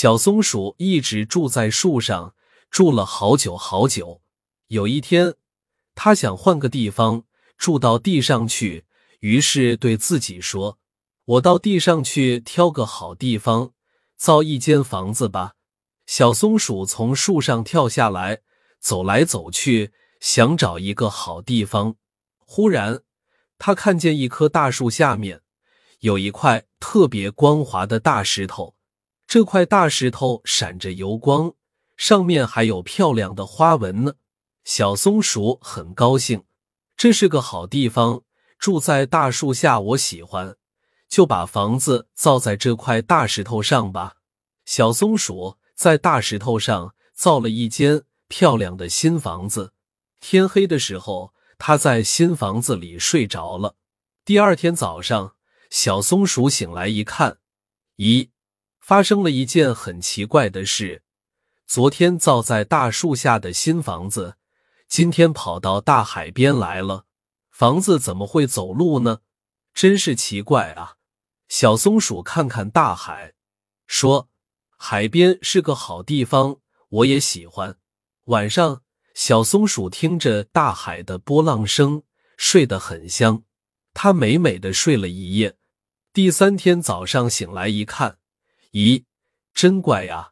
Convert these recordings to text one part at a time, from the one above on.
小松鼠一直住在树上，住了好久好久。有一天，它想换个地方住到地上去，于是对自己说：“我到地上去挑个好地方，造一间房子吧。”小松鼠从树上跳下来，走来走去，想找一个好地方。忽然，他看见一棵大树下面有一块特别光滑的大石头，这块大石头闪着油光，上面还有漂亮的花纹呢。小松鼠很高兴，这是个好地方，住在大树下，我喜欢，就把房子造在这块大石头上吧。小松鼠。在大石头上造了一间漂亮的新房子。天黑的时候，他在新房子里睡着了。第二天早上，小松鼠醒来一看，咦，发生了一件很奇怪的事：昨天造在大树下的新房子，今天跑到大海边来了。房子怎么会走路呢？真是奇怪啊！小松鼠看看大海，说。海边是个好地方，我也喜欢。晚上，小松鼠听着大海的波浪声，睡得很香。它美美的睡了一夜。第三天早上醒来一看，咦，真怪呀！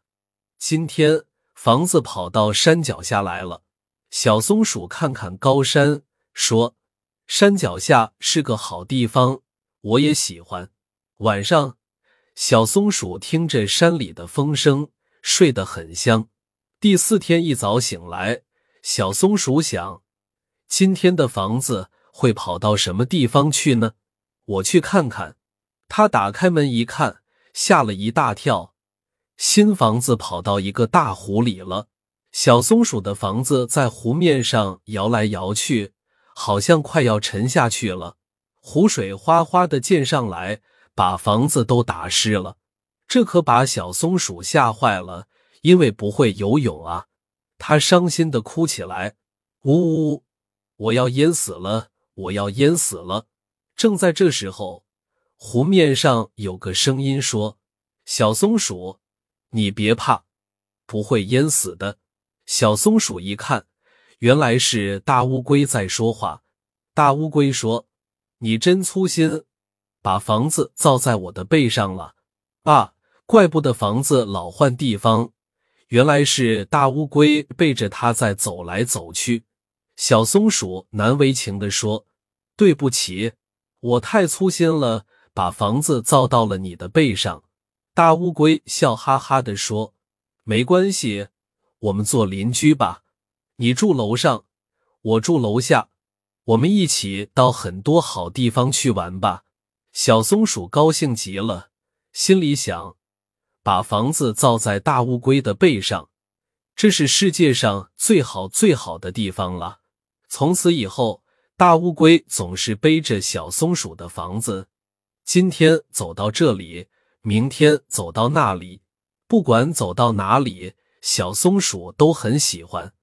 今天房子跑到山脚下来了。小松鼠看看高山，说：“山脚下是个好地方，我也喜欢。”晚上。小松鼠听着山里的风声，睡得很香。第四天一早醒来，小松鼠想：今天的房子会跑到什么地方去呢？我去看看。他打开门一看，吓了一大跳。新房子跑到一个大湖里了。小松鼠的房子在湖面上摇来摇去，好像快要沉下去了。湖水哗哗的溅上来。把房子都打湿了，这可把小松鼠吓坏了，因为不会游泳啊！它伤心的哭起来，呜呜呜！我要淹死了，我要淹死了！正在这时候，湖面上有个声音说：“小松鼠，你别怕，不会淹死的。”小松鼠一看，原来是大乌龟在说话。大乌龟说：“你真粗心。”把房子造在我的背上了，啊！怪不得房子老换地方，原来是大乌龟背着它在走来走去。小松鼠难为情地说：“对不起，我太粗心了，把房子造到了你的背上。”大乌龟笑哈哈地说：“没关系，我们做邻居吧。你住楼上，我住楼下，我们一起到很多好地方去玩吧。”小松鼠高兴极了，心里想：把房子造在大乌龟的背上，这是世界上最好最好的地方了。从此以后，大乌龟总是背着小松鼠的房子，今天走到这里，明天走到那里，不管走到哪里，小松鼠都很喜欢。